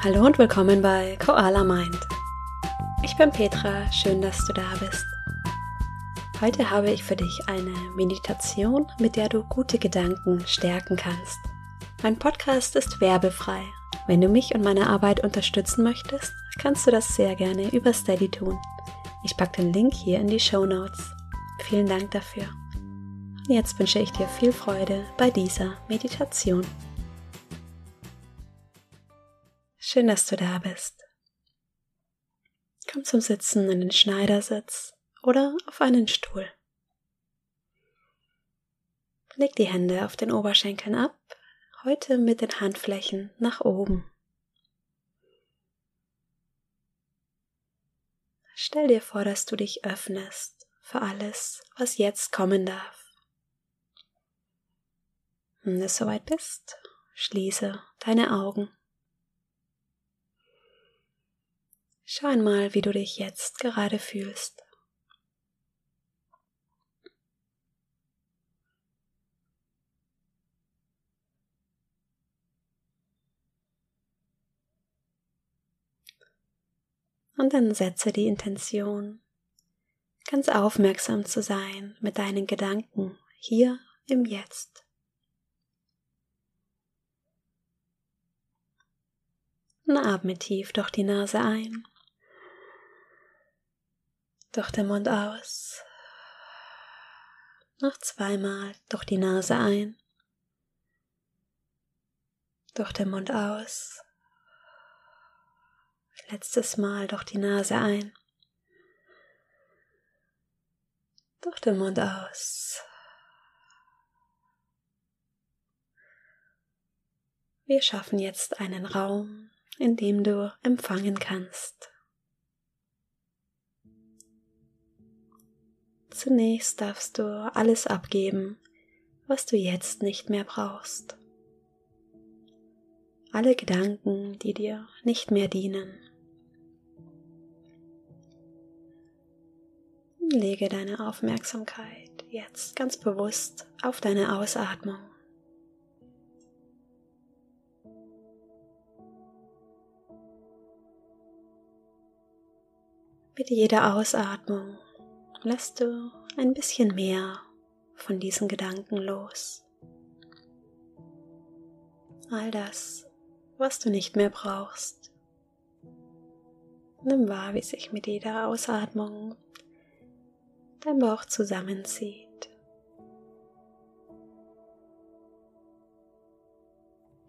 Hallo und willkommen bei Koala Mind. Ich bin Petra, schön, dass du da bist. Heute habe ich für dich eine Meditation, mit der du gute Gedanken stärken kannst. Mein Podcast ist werbefrei. Wenn du mich und meine Arbeit unterstützen möchtest, kannst du das sehr gerne über Steady tun. Ich packe den Link hier in die Show Notes. Vielen Dank dafür. Jetzt wünsche ich dir viel Freude bei dieser Meditation. Schön, dass du da bist. Komm zum Sitzen in den Schneidersitz oder auf einen Stuhl. Leg die Hände auf den Oberschenkeln ab, heute mit den Handflächen nach oben. Stell dir vor, dass du dich öffnest für alles, was jetzt kommen darf. Wenn du soweit bist, schließe deine Augen. Schau einmal, wie du dich jetzt gerade fühlst. Und dann setze die Intention, ganz aufmerksam zu sein mit deinen Gedanken hier im Jetzt. Und atme tief durch die Nase ein durch den Mund aus. Noch zweimal durch die Nase ein. Durch den Mund aus. Letztes Mal durch die Nase ein. Durch den Mund aus. Wir schaffen jetzt einen Raum, in dem du empfangen kannst. Zunächst darfst du alles abgeben, was du jetzt nicht mehr brauchst. Alle Gedanken, die dir nicht mehr dienen. Lege deine Aufmerksamkeit jetzt ganz bewusst auf deine Ausatmung. Mit jeder Ausatmung lässt du ein bisschen mehr von diesen Gedanken los. All das, was du nicht mehr brauchst. Nimm wahr, wie sich mit jeder Ausatmung dein Bauch zusammenzieht.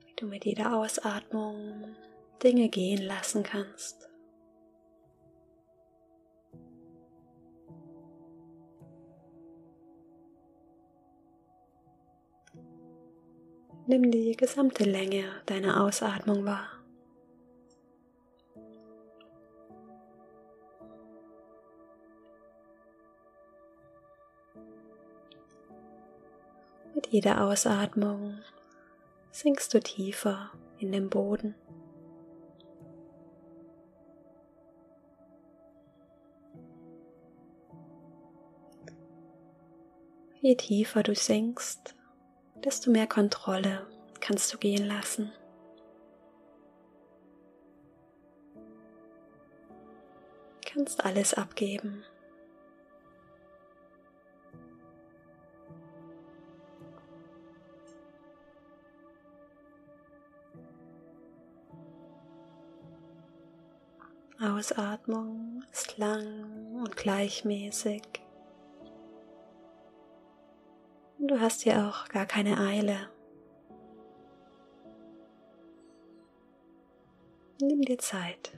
Wie du mit jeder Ausatmung Dinge gehen lassen kannst. Nimm die gesamte Länge deiner Ausatmung wahr. Mit jeder Ausatmung sinkst du tiefer in den Boden. Je tiefer du sinkst, desto mehr Kontrolle kannst du gehen lassen. Kannst alles abgeben. Ausatmung ist lang und gleichmäßig. Du hast ja auch gar keine Eile. Nimm dir Zeit.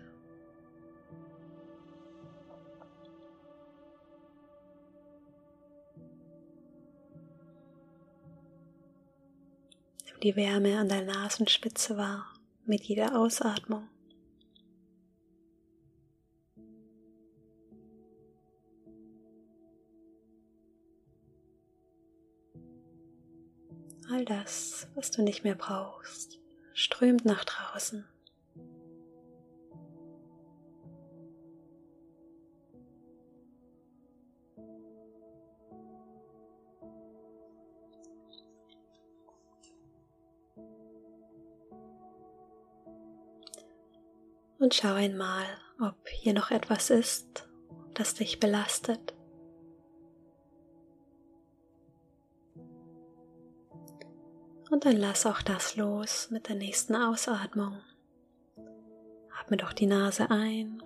Nimm die Wärme an der Nasenspitze wahr mit jeder Ausatmung. All das, was du nicht mehr brauchst, strömt nach draußen. Und schau einmal, ob hier noch etwas ist, das dich belastet. Und dann lass auch das los mit der nächsten Ausatmung. Atme doch die Nase ein,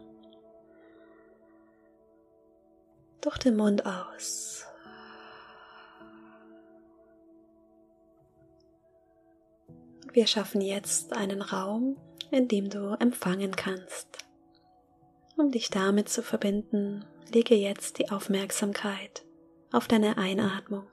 durch den Mund aus. Wir schaffen jetzt einen Raum, in dem du empfangen kannst. Um dich damit zu verbinden, lege jetzt die Aufmerksamkeit auf deine Einatmung.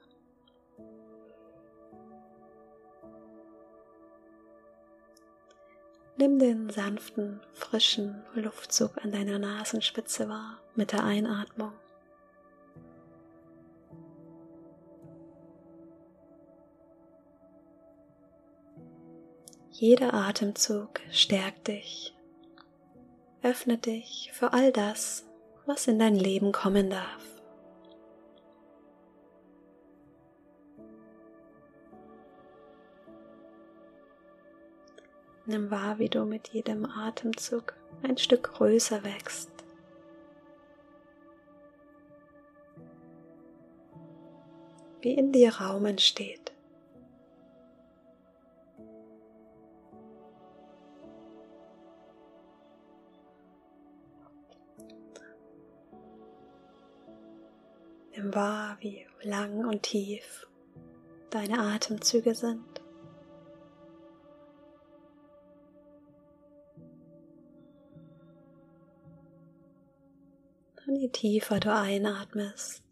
Nimm den sanften, frischen Luftzug an deiner Nasenspitze wahr mit der Einatmung. Jeder Atemzug stärkt dich, öffnet dich für all das, was in dein Leben kommen darf. Nimm wahr, wie du mit jedem Atemzug ein Stück größer wächst. Wie in dir Raum entsteht. Nimm wahr, wie lang und tief deine Atemzüge sind. Und je tiefer du einatmest,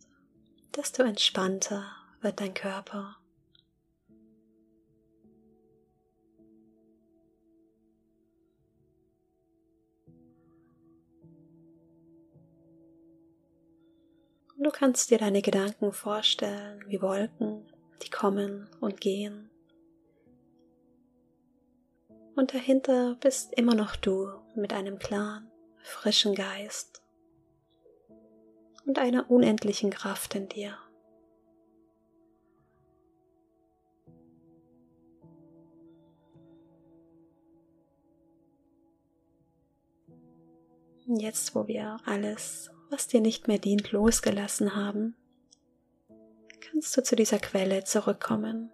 desto entspannter wird dein Körper. Und du kannst dir deine Gedanken vorstellen wie Wolken, die kommen und gehen. Und dahinter bist immer noch du mit einem klaren, frischen Geist und einer unendlichen Kraft in dir. Jetzt, wo wir alles, was dir nicht mehr dient, losgelassen haben, kannst du zu dieser Quelle zurückkommen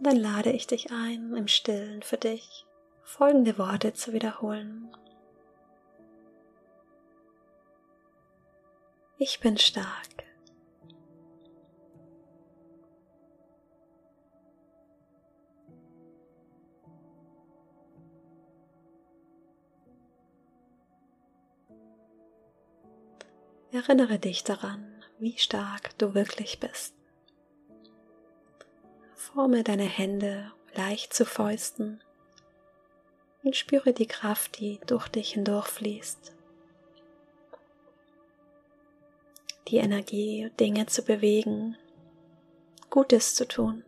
dann lade ich dich ein, im Stillen für dich folgende Worte zu wiederholen. Ich bin stark. Erinnere dich daran, wie stark du wirklich bist. Forme deine Hände leicht zu Fäusten und spüre die Kraft, die durch dich hindurchfließt. Die Energie, Dinge zu bewegen, Gutes zu tun.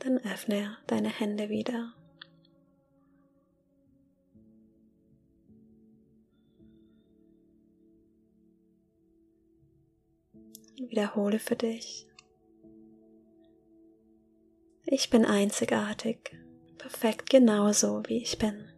Dann öffne deine Hände wieder. Wiederhole für dich. Ich bin einzigartig, perfekt genauso wie ich bin.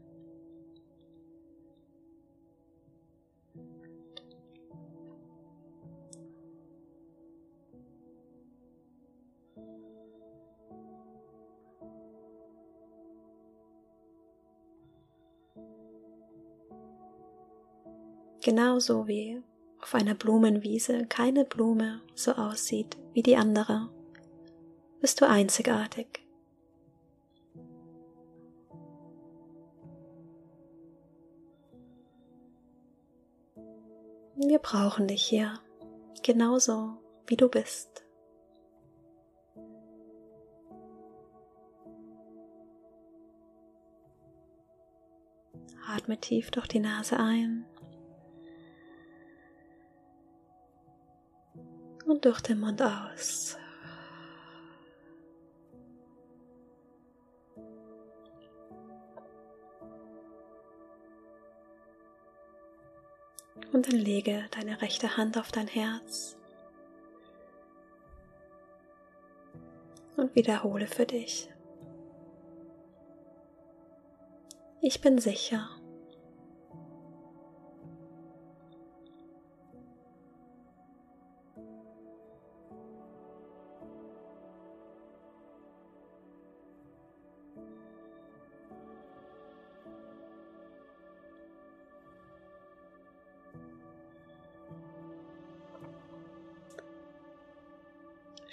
Genauso wie auf einer Blumenwiese keine Blume so aussieht wie die andere, bist du einzigartig. Wir brauchen dich hier, genauso wie du bist. Atme tief durch die Nase ein und durch den Mund aus. Und dann lege deine rechte Hand auf dein Herz und wiederhole für dich. Ich bin sicher.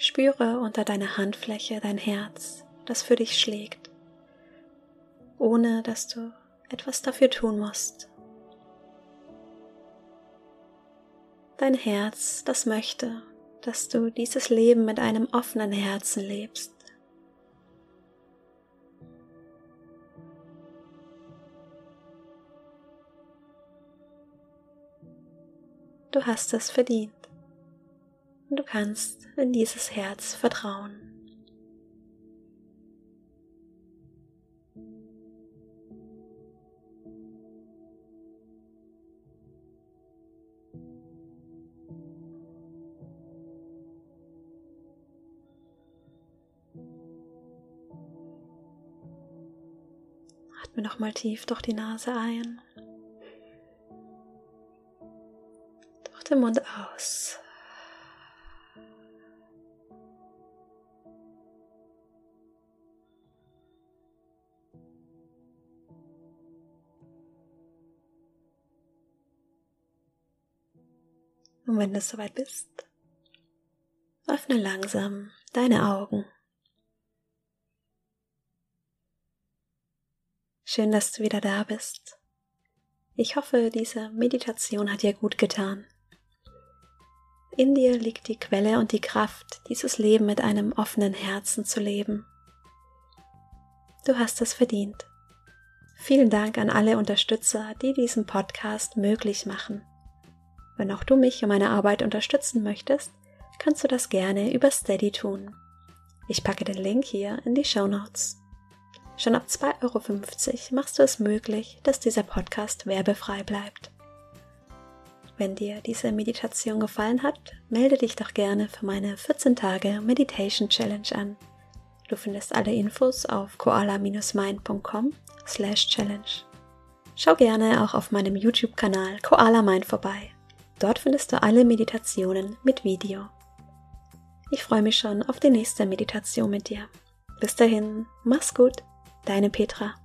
Spüre unter deiner Handfläche dein Herz, das für dich schlägt, ohne dass du etwas dafür tun musst. Dein Herz, das möchte, dass du dieses Leben mit einem offenen Herzen lebst. Du hast es verdient und du kannst in dieses Herz vertrauen. Atme nochmal tief durch die Nase ein. Durch den Mund aus. Wenn du soweit bist, öffne langsam deine Augen. Schön, dass du wieder da bist. Ich hoffe, diese Meditation hat dir gut getan. In dir liegt die Quelle und die Kraft, dieses Leben mit einem offenen Herzen zu leben. Du hast es verdient. Vielen Dank an alle Unterstützer, die diesen Podcast möglich machen. Wenn auch du mich und meine Arbeit unterstützen möchtest, kannst du das gerne über Steady tun. Ich packe den Link hier in die Show Notes. Schon ab 2,50 Euro machst du es möglich, dass dieser Podcast werbefrei bleibt. Wenn dir diese Meditation gefallen hat, melde dich doch gerne für meine 14 Tage Meditation Challenge an. Du findest alle Infos auf koala-mind.com slash challenge. Schau gerne auch auf meinem YouTube-Kanal Koala Mind vorbei. Dort findest du alle Meditationen mit Video. Ich freue mich schon auf die nächste Meditation mit dir. Bis dahin, mach's gut, deine Petra.